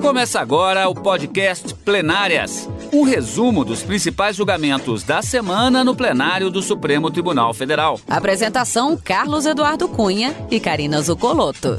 Começa agora o podcast Plenárias um resumo dos principais julgamentos da semana no plenário do Supremo Tribunal Federal. Apresentação: Carlos Eduardo Cunha e Karina Zucolotto.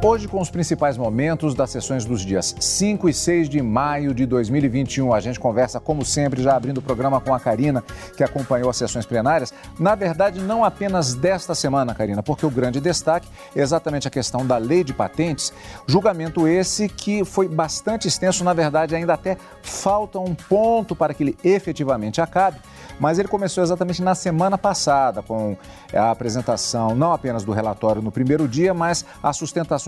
Hoje, com os principais momentos das sessões dos dias 5 e 6 de maio de 2021, a gente conversa, como sempre, já abrindo o programa com a Karina, que acompanhou as sessões plenárias. Na verdade, não apenas desta semana, Karina, porque o grande destaque é exatamente a questão da lei de patentes. Julgamento esse que foi bastante extenso, na verdade, ainda até falta um ponto para que ele efetivamente acabe mas ele começou exatamente na semana passada, com a apresentação não apenas do relatório no primeiro dia, mas as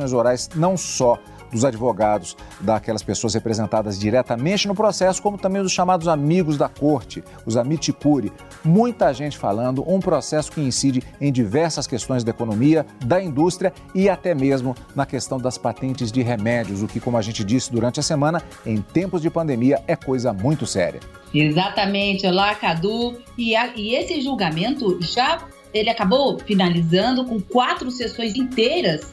sustentações orais não só dos advogados daquelas pessoas representadas diretamente no processo, como também dos chamados amigos da corte, os amiticuri. Muita gente falando, um processo que incide em diversas questões da economia, da indústria e até mesmo na questão das patentes de remédios, o que, como a gente disse durante a semana, em tempos de pandemia é coisa muito séria. Exatamente, olá Cadu. E, a, e esse julgamento já ele acabou finalizando com quatro sessões inteiras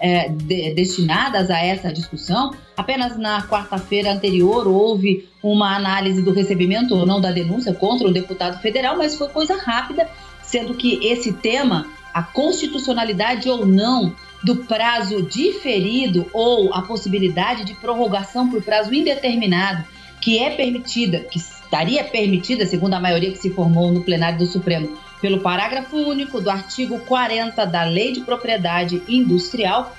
é, de, destinadas a essa discussão. Apenas na quarta-feira anterior houve uma análise do recebimento ou não da denúncia contra o deputado federal, mas foi coisa rápida, sendo que esse tema, a constitucionalidade ou não do prazo diferido ou a possibilidade de prorrogação por prazo indeterminado, que é permitida, que estaria permitida, segundo a maioria que se formou no plenário do Supremo, pelo parágrafo único do artigo 40 da Lei de Propriedade Industrial,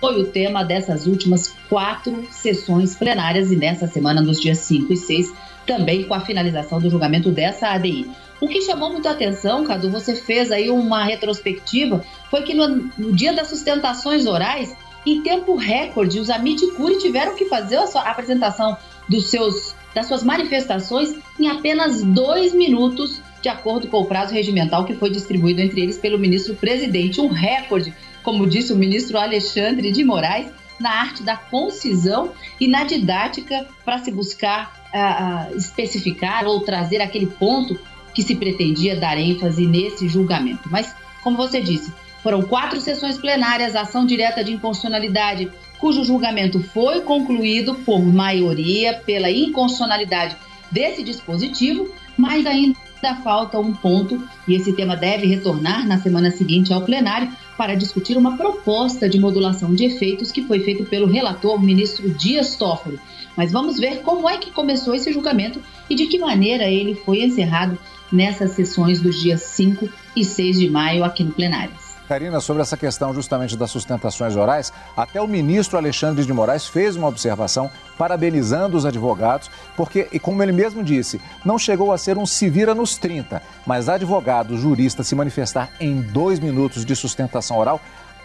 foi o tema dessas últimas quatro sessões plenárias e nessa semana, nos dias 5 e 6, também com a finalização do julgamento dessa ADI. O que chamou muita atenção, Cadu, você fez aí uma retrospectiva, foi que no, no dia das sustentações orais, em tempo recorde, os Amiticuri tiveram que fazer a, sua, apresentação dos seus das suas manifestações em apenas dois minutos, de acordo com o prazo regimental que foi distribuído entre eles pelo ministro presidente. Um recorde, como disse o ministro Alexandre de Moraes, na arte da concisão e na didática para se buscar uh, especificar ou trazer aquele ponto que se pretendia dar ênfase nesse julgamento. Mas, como você disse, foram quatro sessões plenárias, ação direta de inconstitucionalidade, cujo julgamento foi concluído por maioria pela inconstitucionalidade desse dispositivo, mas ainda falta um ponto e esse tema deve retornar na semana seguinte ao plenário para discutir uma proposta de modulação de efeitos que foi feito pelo relator ministro Dias Toffoli. Mas vamos ver como é que começou esse julgamento e de que maneira ele foi encerrado nessas sessões dos dias 5 e 6 de maio aqui no plenário. Karina, sobre essa questão justamente das sustentações orais, até o ministro Alexandre de Moraes fez uma observação parabenizando os advogados, porque, e como ele mesmo disse, não chegou a ser um se vira nos 30, mas advogado, jurista, se manifestar em dois minutos de sustentação oral,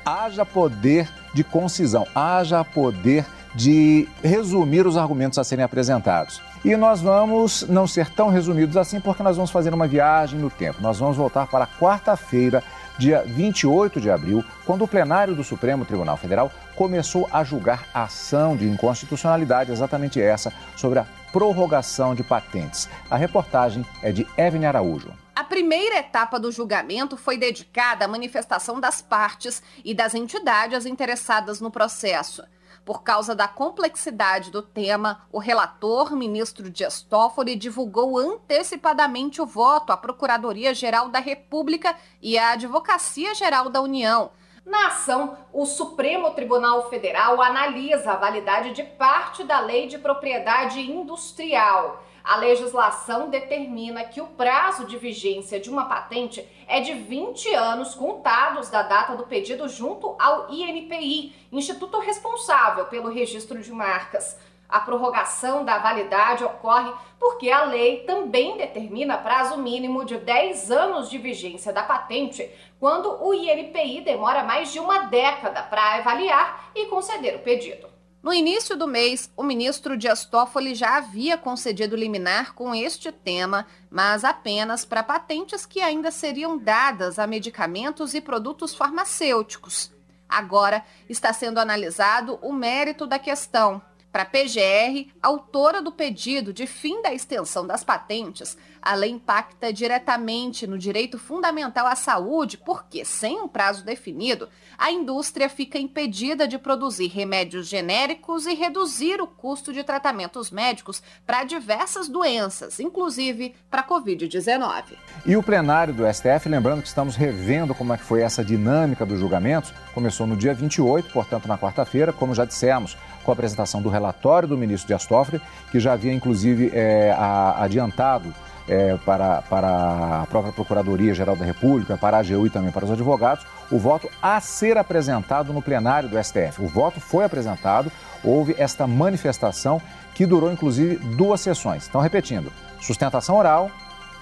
haja poder de concisão, haja poder de resumir os argumentos a serem apresentados. E nós vamos não ser tão resumidos assim, porque nós vamos fazer uma viagem no tempo. Nós vamos voltar para quarta-feira, dia 28 de abril, quando o plenário do Supremo Tribunal Federal começou a julgar a ação de inconstitucionalidade, exatamente essa, sobre a prorrogação de patentes. A reportagem é de Evelyn Araújo. A primeira etapa do julgamento foi dedicada à manifestação das partes e das entidades interessadas no processo. Por causa da complexidade do tema, o relator, ministro Dias Toffoli, divulgou antecipadamente o voto à Procuradoria-Geral da República e à Advocacia-Geral da União. Na ação, o Supremo Tribunal Federal analisa a validade de parte da Lei de Propriedade Industrial. A legislação determina que o prazo de vigência de uma patente é de 20 anos contados da data do pedido junto ao INPI, instituto responsável pelo registro de marcas. A prorrogação da validade ocorre porque a lei também determina prazo mínimo de 10 anos de vigência da patente, quando o INPI demora mais de uma década para avaliar e conceder o pedido. No início do mês, o ministro Dias Toffoli já havia concedido liminar com este tema, mas apenas para patentes que ainda seriam dadas a medicamentos e produtos farmacêuticos. Agora está sendo analisado o mérito da questão. Para a PGR, autora do pedido de fim da extensão das patentes, A lei impacta diretamente no direito fundamental à saúde, porque, sem um prazo definido, a indústria fica impedida de produzir remédios genéricos e reduzir o custo de tratamentos médicos para diversas doenças, inclusive para a Covid-19. E o plenário do STF, lembrando que estamos revendo como é que foi essa dinâmica dos julgamentos, começou no dia 28, portanto na quarta-feira, como já dissemos, com a apresentação do relatório do ministro Dias Toffoli, que já havia inclusive é, adiantado é, para, para a própria Procuradoria-Geral da República, para a AGU e também para os advogados, o voto a ser apresentado no plenário do STF. O voto foi apresentado, houve esta manifestação que durou inclusive duas sessões. Então, repetindo: sustentação oral,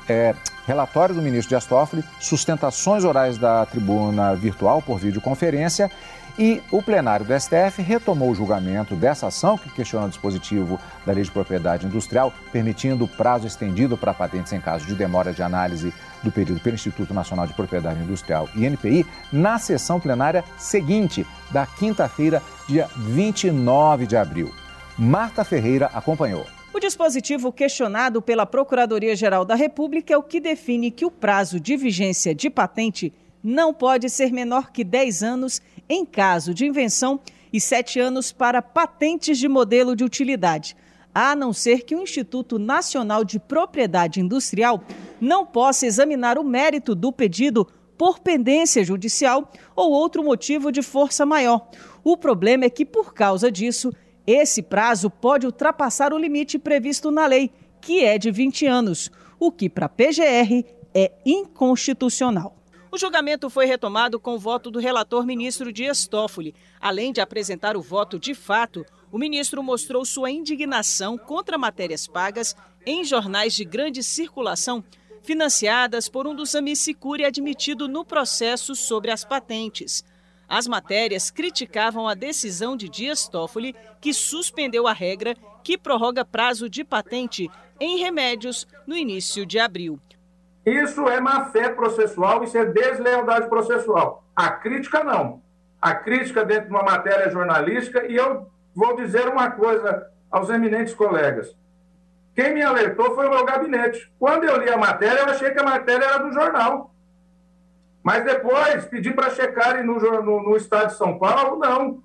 é, relatório do ministro Dias Toffoli, sustentações orais da tribuna virtual por videoconferência e o plenário do STF retomou o julgamento dessa ação que questiona o dispositivo da Lei de Propriedade Industrial, permitindo prazo estendido para patentes em caso de demora de análise do período pelo Instituto Nacional de Propriedade Industrial, INPI, na sessão plenária seguinte, da quinta-feira, dia 29 de abril. Marta Ferreira acompanhou. O dispositivo questionado pela Procuradoria-Geral da República é o que define que o prazo de vigência de patente não pode ser menor que 10 anos em caso de invenção e 7 anos para patentes de modelo de utilidade, a não ser que o Instituto Nacional de Propriedade Industrial não possa examinar o mérito do pedido por pendência judicial ou outro motivo de força maior. O problema é que, por causa disso, esse prazo pode ultrapassar o limite previsto na lei, que é de 20 anos, o que para a PGR é inconstitucional. O julgamento foi retomado com o voto do relator ministro Dias Toffoli. Além de apresentar o voto de fato, o ministro mostrou sua indignação contra matérias pagas em jornais de grande circulação, financiadas por um dos amicicuri admitido no processo sobre as patentes. As matérias criticavam a decisão de Dias Toffoli, que suspendeu a regra que prorroga prazo de patente em remédios no início de abril. Isso é má-fé processual, isso é deslealdade processual. A crítica, não. A crítica dentro de uma matéria jornalística, e eu vou dizer uma coisa aos eminentes colegas. Quem me alertou foi o meu gabinete. Quando eu li a matéria, eu achei que a matéria era do jornal. Mas depois pedi para checarem no, no, no estado de São Paulo, não.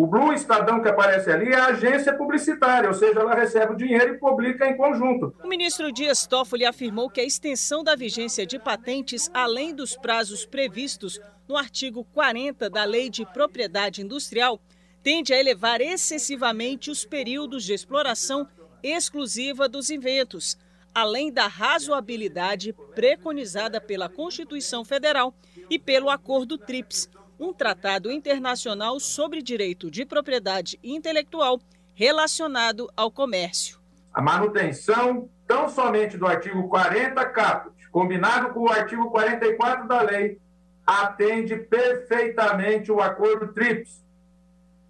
O Blue Estadão que aparece ali é a agência publicitária, ou seja, ela recebe o dinheiro e publica em conjunto. O ministro Dias Toffoli afirmou que a extensão da vigência de patentes, além dos prazos previstos no artigo 40 da Lei de Propriedade Industrial, tende a elevar excessivamente os períodos de exploração exclusiva dos inventos, além da razoabilidade preconizada pela Constituição Federal e pelo Acordo TRIPS um tratado internacional sobre direito de propriedade intelectual relacionado ao comércio. A manutenção tão somente do artigo 40 caput, combinado com o artigo 44 da lei, atende perfeitamente o acordo TRIPS,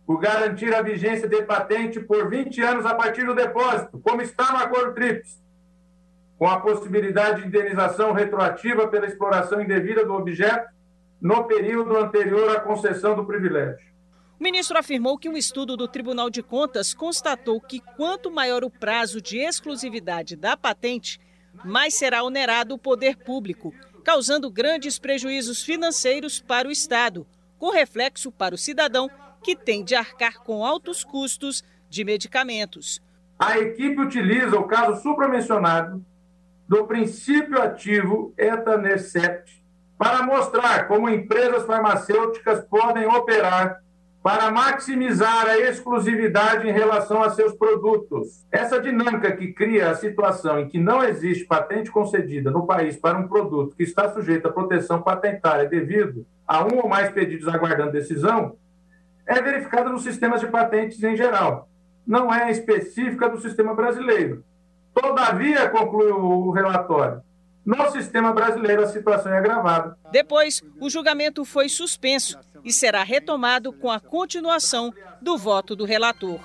por garantir a vigência de patente por 20 anos a partir do depósito, como está no acordo TRIPS, com a possibilidade de indenização retroativa pela exploração indevida do objeto no período anterior à concessão do privilégio. O ministro afirmou que um estudo do Tribunal de Contas constatou que quanto maior o prazo de exclusividade da patente, mais será onerado o poder público, causando grandes prejuízos financeiros para o Estado, com reflexo para o cidadão que tem de arcar com altos custos de medicamentos. A equipe utiliza o caso supramencionado do princípio ativo etanercept para mostrar como empresas farmacêuticas podem operar para maximizar a exclusividade em relação a seus produtos. Essa dinâmica que cria a situação em que não existe patente concedida no país para um produto que está sujeito à proteção patentária devido a um ou mais pedidos aguardando decisão, é verificada nos sistemas de patentes em geral. Não é específica do sistema brasileiro. Todavia, conclui o relatório, no sistema brasileiro, a situação é agravada. Depois, o julgamento foi suspenso e será retomado com a continuação do voto do relator.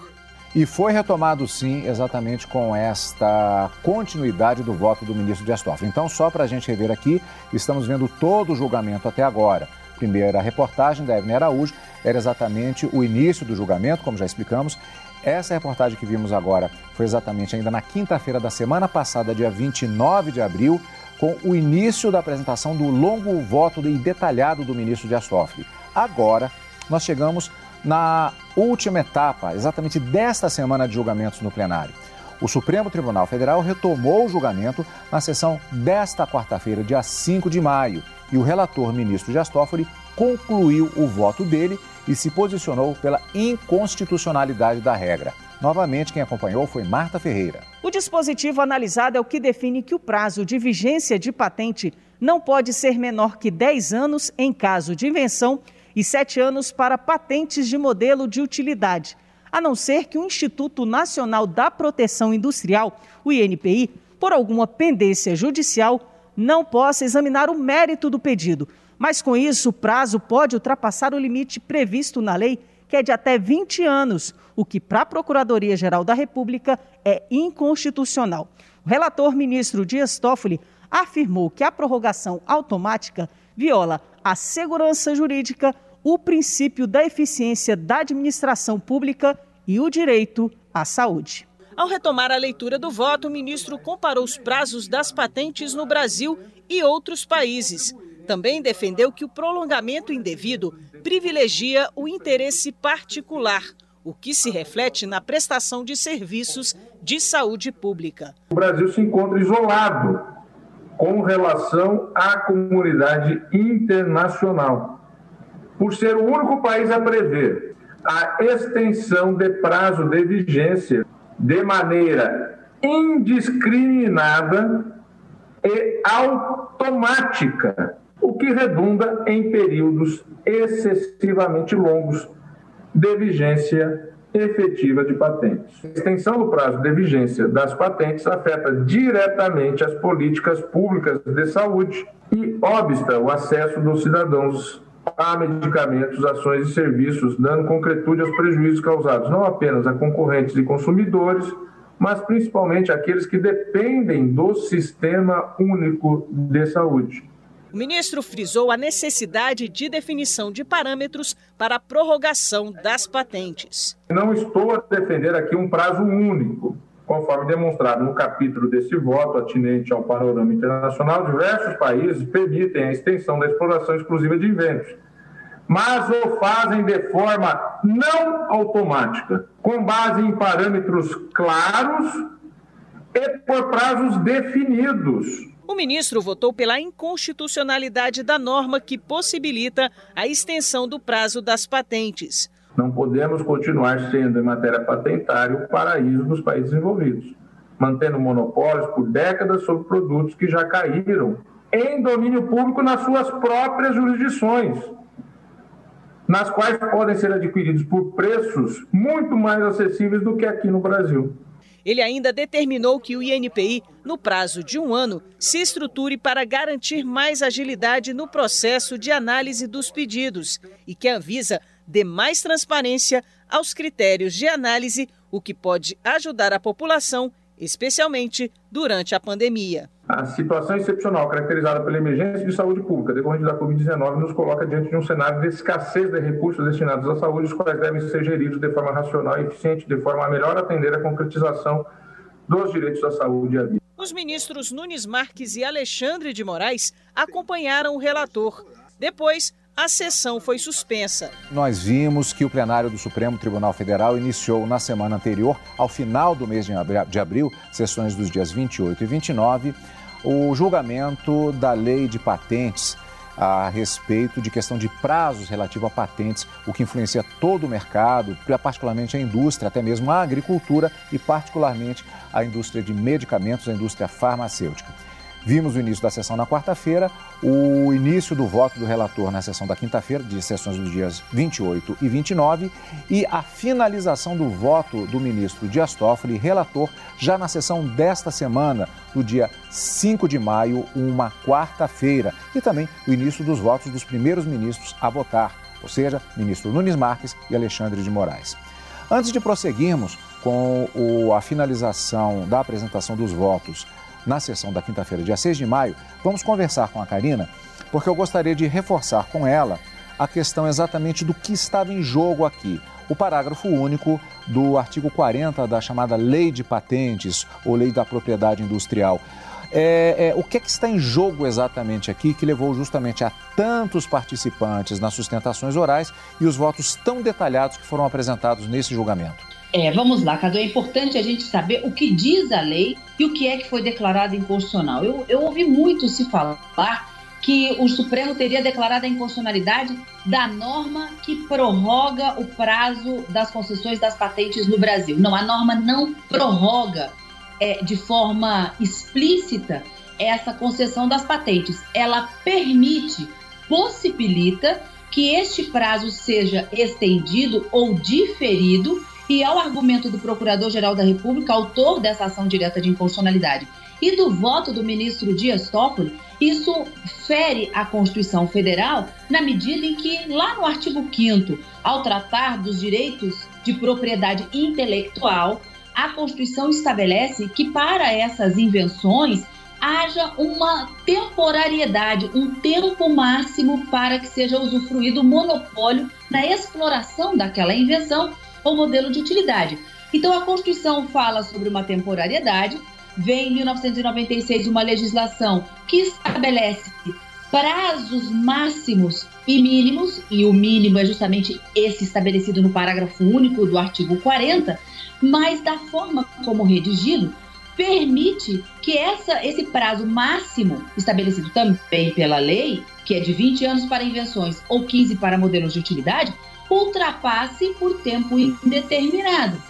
E foi retomado, sim, exatamente com esta continuidade do voto do ministro Dias Toffoli. Então, só para a gente rever aqui, estamos vendo todo o julgamento até agora. Primeira reportagem da Evelyn Araújo era exatamente o início do julgamento, como já explicamos, Essa reportagem que vimos agora foi exatamente ainda na quinta-feira da semana passada, dia 29 de abril, com o início da apresentação do longo voto e detalhado do ministro Dias Toffoli. Agora, nós chegamos na última etapa, exatamente desta semana de julgamentos no plenário. O Supremo Tribunal Federal retomou o julgamento na sessão desta quarta-feira, dia 5 de maio, e o relator ministro Dias Toffoli concluiu o voto dele e se posicionou pela inconstitucionalidade da regra. Novamente, quem acompanhou foi Marta Ferreira. O dispositivo analisado é o que define que o prazo de vigência de patente não pode ser menor que 10 anos em caso de invenção e 7 anos para patentes de modelo de utilidade, a não ser que o Instituto Nacional da Proteção Industrial, o INPI, por alguma pendência judicial, não possa examinar o mérito do pedido. Mas com isso, o prazo pode ultrapassar o limite previsto na lei, que é de até 20 anos, o que para a Procuradoria-Geral da República é inconstitucional. O relator ministro Dias Toffoli afirmou que a prorrogação automática viola a segurança jurídica, o princípio da eficiência da administração pública e o direito à saúde. Ao retomar a leitura do voto, o ministro comparou os prazos das patentes no Brasil e outros países. Também defendeu que o prolongamento indevido privilegia o interesse particular, o que se reflete na prestação de serviços de saúde pública. O Brasil se encontra isolado com relação à comunidade internacional, por ser o único país a prever a extensão de prazo de vigência de maneira indiscriminada e automática, o que redunda em períodos excessivamente longos de vigência efetiva de patentes. A extensão do prazo de vigência das patentes afeta diretamente as políticas públicas de saúde e obsta o acesso dos cidadãos a medicamentos, ações e serviços, dando concretude aos prejuízos causados não apenas a concorrentes e consumidores, mas principalmente àqueles que dependem do Sistema Único de Saúde. O ministro frisou a necessidade de definição de parâmetros para a prorrogação das patentes. Não estou a defender aqui um prazo único. Conforme demonstrado no capítulo desse voto atinente ao panorama internacional, diversos países permitem a extensão da exploração exclusiva de inventos, mas o fazem de forma não automática, com base em parâmetros claros e por prazos definidos. O ministro votou pela inconstitucionalidade da norma que possibilita a extensão do prazo das patentes. Não podemos continuar sendo, em matéria patentária, o paraíso dos países envolvidos, mantendo monopólios por décadas sobre produtos que já caíram em domínio público nas suas próprias jurisdições, nas quais podem ser adquiridos por preços muito mais acessíveis do que aqui no Brasil. Ele ainda determinou que o INPI, no prazo de um ano, se estruture para garantir mais agilidade no processo de análise dos pedidos e que a Anvisa dê mais transparência aos critérios de análise, o que pode ajudar a população, especialmente durante a pandemia. A situação excepcional caracterizada pela emergência de saúde pública decorrente da Covid-19 nos coloca diante de um cenário de escassez de recursos destinados à saúde, os quais devem ser geridos de forma racional e eficiente, de forma a melhor atender a concretização dos direitos à saúde e à vida. Os ministros Nunes Marques e Alexandre de Moraes acompanharam o relator. Depois, a sessão foi suspensa. Nós vimos que o plenário do Supremo Tribunal Federal iniciou na semana anterior, ao final do mês de abril, sessões dos dias 28 e 29, o julgamento da lei de patentes a respeito de questão de prazos relativo a patentes, o que influencia todo o mercado, particularmente a indústria, até mesmo a agricultura e particularmente a indústria de medicamentos, a indústria farmacêutica. Vimos o início da sessão na quarta-feira, o início do voto do relator na sessão da quinta-feira, de sessões dos dias 28 e 29, e a finalização do voto do ministro Dias Toffoli, relator, já na sessão desta semana, do dia 5 de maio, uma quarta-feira, e também o início dos votos dos primeiros ministros a votar, ou seja, ministro Nunes Marques e Alexandre de Moraes. Antes de prosseguirmos com a finalização da apresentação dos votos na sessão da quinta-feira, dia 6 de maio, vamos conversar com a Karina, porque eu gostaria de reforçar com ela a questão exatamente do que estava em jogo aqui. o parágrafo único do artigo 40 da chamada Lei de Patentes ou Lei da Propriedade Industrial. É, é, o que, é que está em jogo exatamente aqui que levou justamente a tantos participantes nas sustentações orais e os votos tão detalhados que foram apresentados nesse julgamento? É, vamos lá, Cadu. É importante a gente saber o que diz a lei e o que é que foi declarado inconstitucional. Eu, eu ouvi muito se falar que o Supremo teria declarado a inconstitucionalidade da norma que prorroga o prazo das concessões das patentes no Brasil. Não, a norma não prorroga é, de forma explícita essa concessão das patentes. Ela permite, possibilita que este prazo seja estendido ou diferido e ao argumento do Procurador-Geral da República, autor dessa ação direta de inconstitucionalidade, e do voto do ministro Dias Toffoli, isso fere a Constituição Federal na medida em que, lá no artigo 5 ao tratar dos direitos de propriedade intelectual, a Constituição estabelece que para essas invenções haja uma temporariedade, um tempo máximo para que seja usufruído o monopólio na exploração daquela invenção ou modelo de utilidade. Então a Constituição fala sobre uma temporariedade, vem em 1996 uma legislação que estabelece prazos máximos e mínimos, e o mínimo é justamente esse estabelecido no parágrafo único do artigo 40, mas da forma como redigido, permite que essa, esse prazo máximo, estabelecido também pela lei, que é de 20 anos para invenções ou 15 para modelos de utilidade, ultrapasse por tempo indeterminado.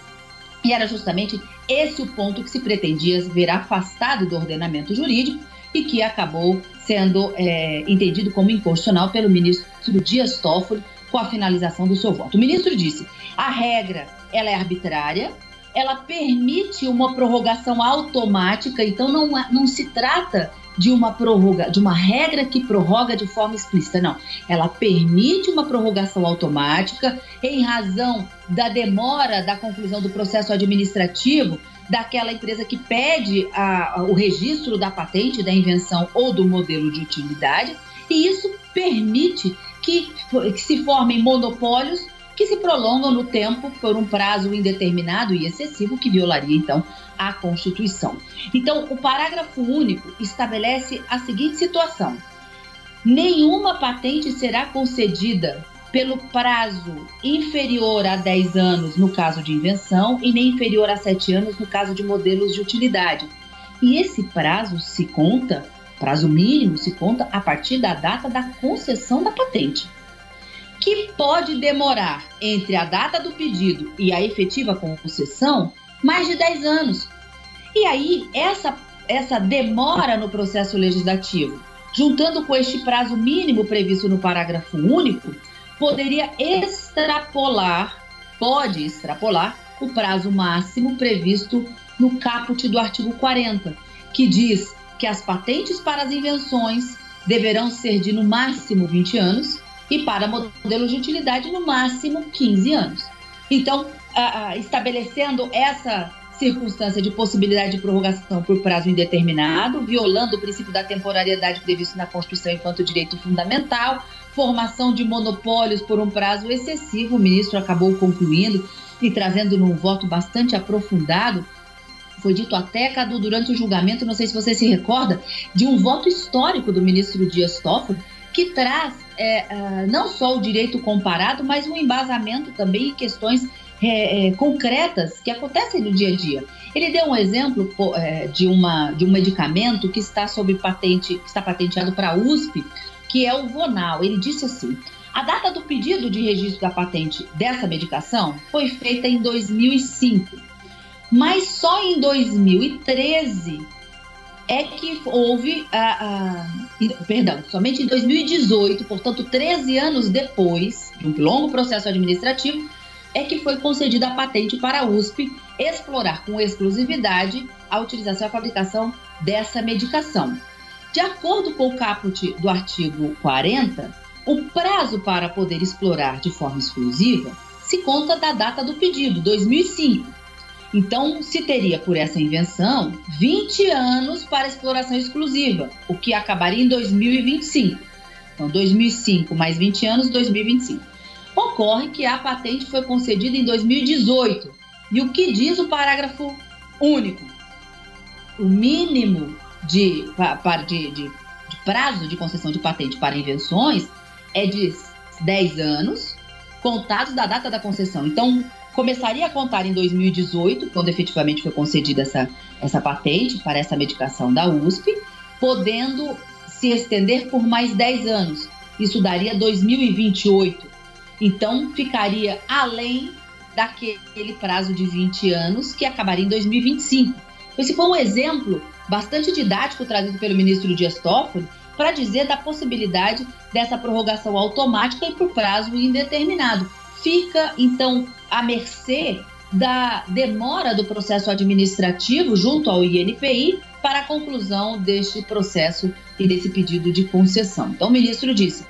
E era justamente esse o ponto que se pretendia ver afastado do ordenamento jurídico e que acabou sendo é, entendido como inconstitucional pelo ministro Dias Toffoli com a finalização do seu voto. O ministro disse: a regra ela é arbitrária, ela permite uma prorrogação automática, então não, não se trata de uma prorroga, de uma regra que prorroga de forma explícita, não. Ela permite uma prorrogação automática em razão da demora da conclusão do processo administrativo daquela empresa que pede a, a, o registro da patente, da invenção ou do modelo de utilidade, e isso permite que, que se formem monopólios que se prolongam no tempo por um prazo indeterminado e excessivo que violaria então a Constituição. Então, o parágrafo único estabelece a seguinte situação: nenhuma patente será concedida pelo prazo inferior a 10 anos no caso de invenção e nem inferior a 7 anos no caso de modelos de utilidade. E esse prazo se conta, prazo mínimo se conta a partir da data da concessão da patente que pode demorar entre a data do pedido e a efetiva concessão mais de 10 anos. E aí, essa, essa demora no processo legislativo, juntando com este prazo mínimo previsto no parágrafo único, poderia extrapolar, pode extrapolar, o prazo máximo previsto no caput do artigo 40, que diz que as patentes para as invenções deverão ser de no máximo 20 anos e para modelos de utilidade no máximo 15 anos. Então, estabelecendo essa circunstância de possibilidade de prorrogação por prazo indeterminado, violando o princípio da temporariedade previsto na Constituição enquanto direito fundamental, formação de monopólios por um prazo excessivo, o ministro acabou concluindo e trazendo num voto bastante aprofundado foi dito até, Cadu, durante o julgamento, não sei se você se recorda, de um voto histórico do ministro Dias Toffoli, que traz é, uh, não só o direito comparado, mas um embasamento também em questões é, é, concretas que acontecem no dia a dia. Ele deu um exemplo é, de, uma, de um medicamento que está sob patente, que está patenteado para a USP, que é o Vonal. Ele disse assim: a data do pedido de registro da patente dessa medicação foi feita em 2005, mas só em 2013 é que houve a, a, perdão, somente em 2018, portanto 13 anos depois de um longo processo administrativo, é que foi concedida a patente para a USP explorar com exclusividade a utilização e a fabricação dessa medicação. De acordo com o caput do artigo 40, o prazo para poder explorar de forma exclusiva se conta da data do pedido, 2005 então, se teria por essa invenção 20 anos para exploração exclusiva, o que acabaria em 2025. Então, 2005 mais 20 anos, 2025. Ocorre que a patente foi concedida em 2018. E o que diz o parágrafo único? O mínimo de, de, de, de prazo de concessão de patente para invenções é de 10 anos, contados da data da concessão. Então, começaria a contar em 2018, quando efetivamente foi concedida essa, essa patente para essa medicação da USP, podendo se estender por mais 10 anos. Isso daria 2028. Então, ficaria além daquele prazo de 20 anos, que acabaria em 2025. Esse foi um exemplo bastante didático trazido pelo ministro Dias Toffoli para dizer da possibilidade dessa prorrogação automática e por prazo indeterminado. Fica, então, à mercê da demora do processo administrativo junto ao INPI para a conclusão deste processo e desse pedido de concessão. Então, o ministro disse: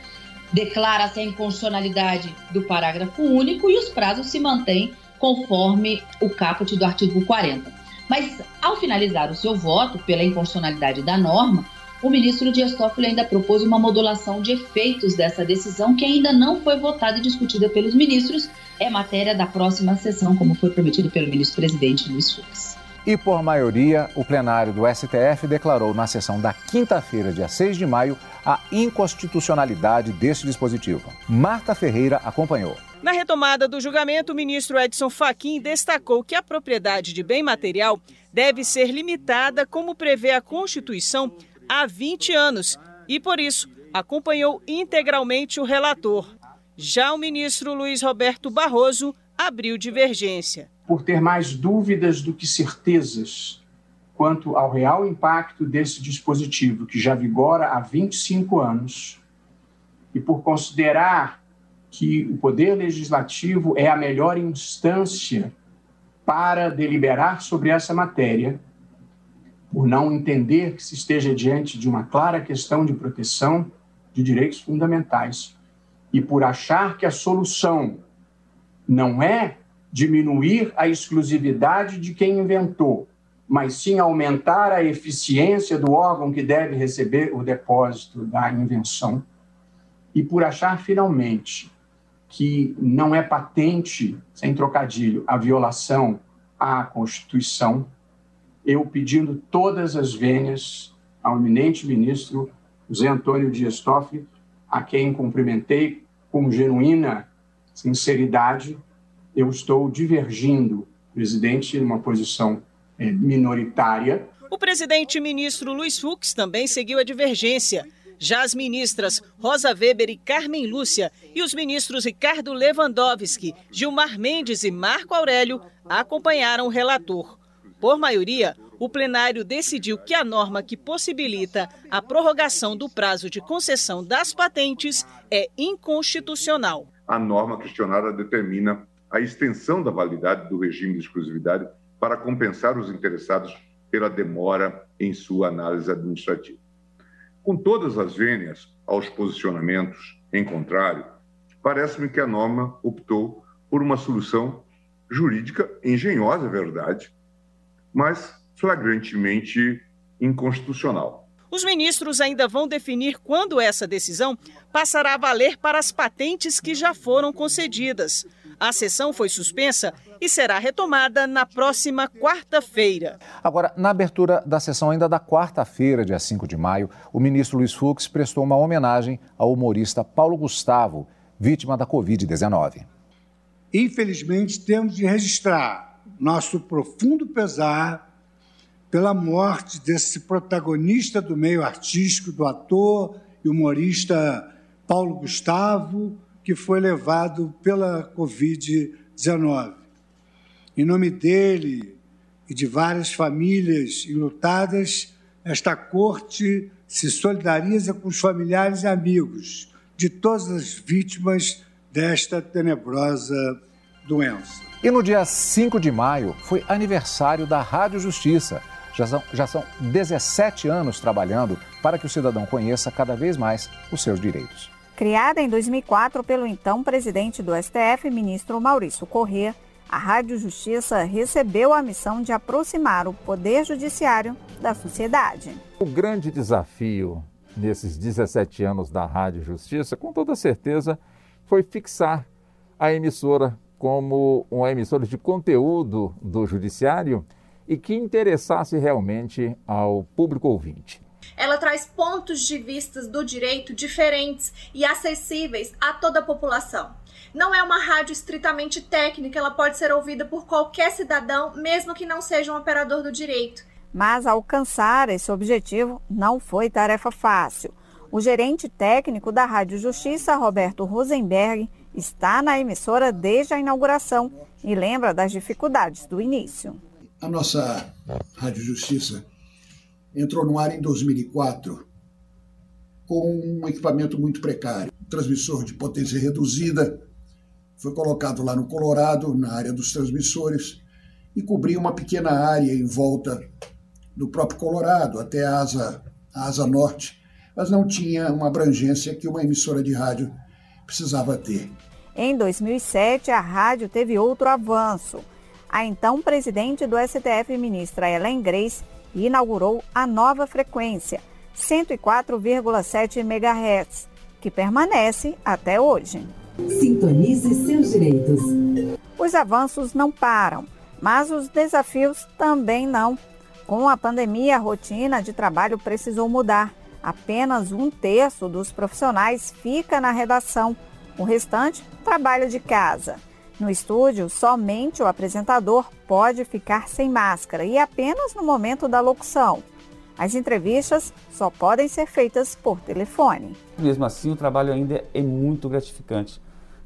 declara-se a inconstitucionalidade do parágrafo único e os prazos se mantêm conforme o caput do artigo 40. Mas, ao finalizar o seu voto pela inconstitucionalidade da norma, o ministro Dias Toffoli ainda propôs uma modulação de efeitos dessa decisão que ainda não foi votada e discutida pelos ministros. É matéria da próxima sessão, como foi prometido pelo ministro-presidente Luiz Fux. E por maioria, o plenário do STF declarou na sessão da quinta-feira, dia 6 de maio, a inconstitucionalidade deste dispositivo. Marta Ferreira acompanhou. Na retomada do julgamento, o ministro Edson Fachin destacou que a propriedade de bem material deve ser limitada, como prevê a Constituição, há 20 anos e, por isso, acompanhou integralmente o relator. Já o ministro Luiz Roberto Barroso abriu divergência. Por ter mais dúvidas do que certezas quanto ao real impacto desse dispositivo, que já vigora há 25 anos, e por considerar que o Poder Legislativo é a melhor instância para deliberar sobre essa matéria, por não entender que se esteja diante de uma clara questão de proteção de direitos fundamentais, e por achar que a solução não é diminuir a exclusividade de quem inventou, mas sim aumentar a eficiência do órgão que deve receber o depósito da invenção, e por achar finalmente que não é patente, sem trocadilho, a violação à Constituição, eu pedindo todas as vênias ao eminente ministro José Antônio Dias Toffoli, a quem cumprimentei com genuína sinceridade, eu estou divergindo, presidente, numa posição é, minoritária. O presidente ministro Luiz Fux também seguiu a divergência. Já as ministras Rosa Weber e Carmen Lúcia e os ministros Ricardo Lewandowski, Gilmar Mendes e Marco Aurélio acompanharam o relator. Por maioria, o plenário decidiu que a norma que possibilita a prorrogação do prazo de concessão das patentes é inconstitucional. A norma questionada determina a extensão da validade do regime de exclusividade para compensar os interessados pela demora em sua análise administrativa. Com todas as vênias aos posicionamentos em contrário, parece-me que a norma optou por uma solução jurídica engenhosa, é verdade, mas flagrantemente inconstitucional. Os ministros ainda vão definir quando essa decisão passará a valer para as patentes que já foram concedidas. A sessão foi suspensa e será retomada na próxima quarta-feira. Agora, na abertura da sessão ainda da quarta-feira, dia 5 de maio, o ministro Luiz Fux prestou uma homenagem ao humorista Paulo Gustavo, vítima da Covid-19. Infelizmente, temos de registrar nosso profundo pesar pela morte desse protagonista do meio artístico, do ator e humorista Paulo Gustavo, que foi levado pela Covid-19. Em nome dele e de várias famílias enlutadas, esta corte se solidariza com os familiares e amigos de todas as vítimas desta tenebrosa doença. E no dia 5 de maio foi aniversário da Rádio Justiça. Já são, já são 17 anos trabalhando para que o cidadão conheça cada vez mais os seus direitos. Criada em 2004 pelo então presidente do STF, ministro Maurício Corrêa, a Rádio Justiça recebeu a missão de aproximar o Poder Judiciário da sociedade. O grande desafio nesses 17 anos da Rádio Justiça, com toda certeza, foi fixar a emissora como uma emissora de conteúdo do Judiciário e que interessasse realmente ao público ouvinte. Ela traz pontos de vista do direito diferentes e acessíveis a toda a população. Não é uma rádio estritamente técnica, ela pode ser ouvida por qualquer cidadão, mesmo que não seja um operador do direito. Mas alcançar esse objetivo não foi tarefa fácil. O gerente técnico da Rádio Justiça, Roberto Rosenberg, está na emissora desde a inauguração e lembra das dificuldades do início. A nossa Rádio Justiça entrou no ar em 2004 com um equipamento muito precário. Transmissor de potência reduzida foi colocado lá no Colorado, na área dos transmissores, e cobria uma pequena área em volta do próprio Colorado, até a asa, a asa norte, mas não tinha uma abrangência que uma emissora de rádio precisava ter. Em 2007, a rádio teve outro avanço. A então presidente do STF, ministra Ellen Grace, inaugurou a nova frequência, 104,7 MHz, que permanece até hoje. Sintonize seus direitos. Os avanços não param, mas os desafios também não. Com a pandemia, a rotina de trabalho precisou mudar. Apenas um terço dos profissionais fica na redação, o restante trabalha de casa. No estúdio, somente o apresentador pode ficar sem máscara e apenas no momento da locução. As entrevistas só podem ser feitas por telefone. Mesmo assim, o trabalho ainda é muito gratificante,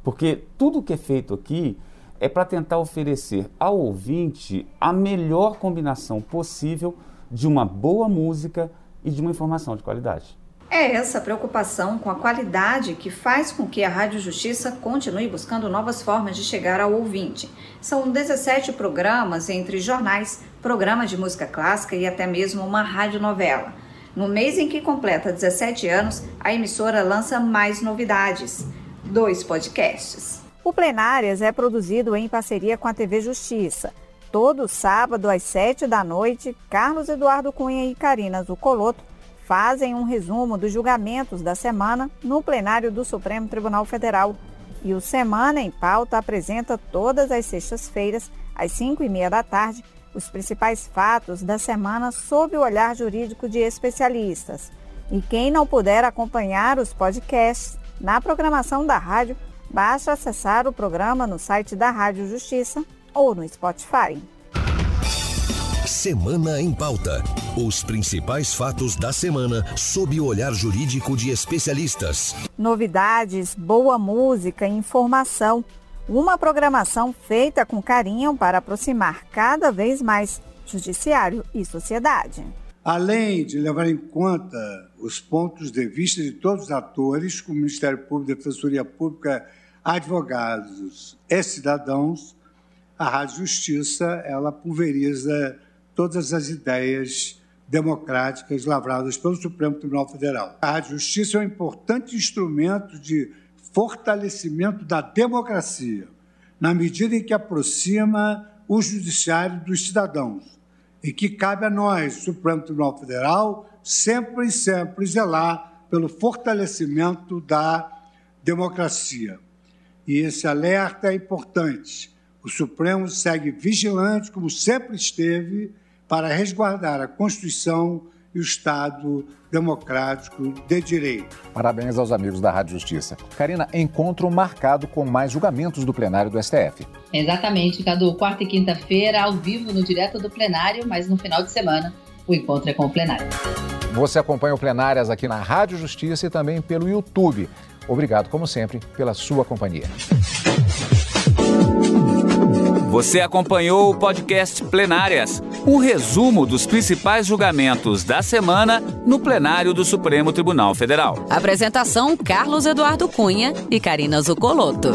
porque tudo que é feito aqui é para tentar oferecer ao ouvinte a melhor combinação possível de uma boa música e de uma informação de qualidade. É essa preocupação com a qualidade que faz com que a Rádio Justiça continue buscando novas formas de chegar ao ouvinte. São 17 programas entre jornais, programas de música clássica e até mesmo uma radionovela. No mês em que completa 17 anos, a emissora lança mais novidades: dois podcasts. O Plenárias é produzido em parceria com a TV Justiça. Todo sábado às 7 da noite, Carlos Eduardo Cunha e Karina Zucoloto fazem um resumo dos julgamentos da semana no plenário do Supremo Tribunal Federal. E o Semana em Pauta apresenta todas as sextas-feiras, às 5 e meia da tarde, os principais fatos da semana sob o olhar jurídico de especialistas. E quem não puder acompanhar os podcasts na programação da rádio, basta acessar o programa no site da Rádio Justiça ou no Spotify. Semana em Pauta. Os principais fatos da semana sob o olhar jurídico de especialistas. Novidades, boa música e informação. Uma programação feita com carinho para aproximar cada vez mais judiciário e sociedade. Além de levar em conta os pontos de vista de todos os atores, como Ministério Público, Defensoria Pública, advogados e cidadãos, a Rádio Justiça ela pulveriza todas as ideias democráticas lavradas pelo Supremo Tribunal Federal. A Justiça é um importante instrumento de fortalecimento da democracia, na medida em que aproxima o judiciário dos cidadãos e que cabe a nós, Supremo Tribunal Federal, sempre e sempre zelar pelo fortalecimento da democracia. E esse alerta é importante. O Supremo segue vigilante, como sempre esteve, para resguardar a Constituição e o Estado democrático de direito. Parabéns aos amigos da Rádio Justiça. Karina, encontro marcado com mais julgamentos do plenário do STF. Exatamente, Cadu. Quarta e quinta-feira, ao vivo, no direto do plenário, mas no final de semana, o encontro é com o plenário. Você acompanha o Plenárias aqui na Rádio Justiça e também pelo YouTube. Obrigado, como sempre, pela sua companhia. Você acompanhou o podcast Plenárias, um resumo dos principais julgamentos da semana no plenário do Supremo Tribunal Federal. Apresentação: Carlos Eduardo Cunha e Karina Zucolotto.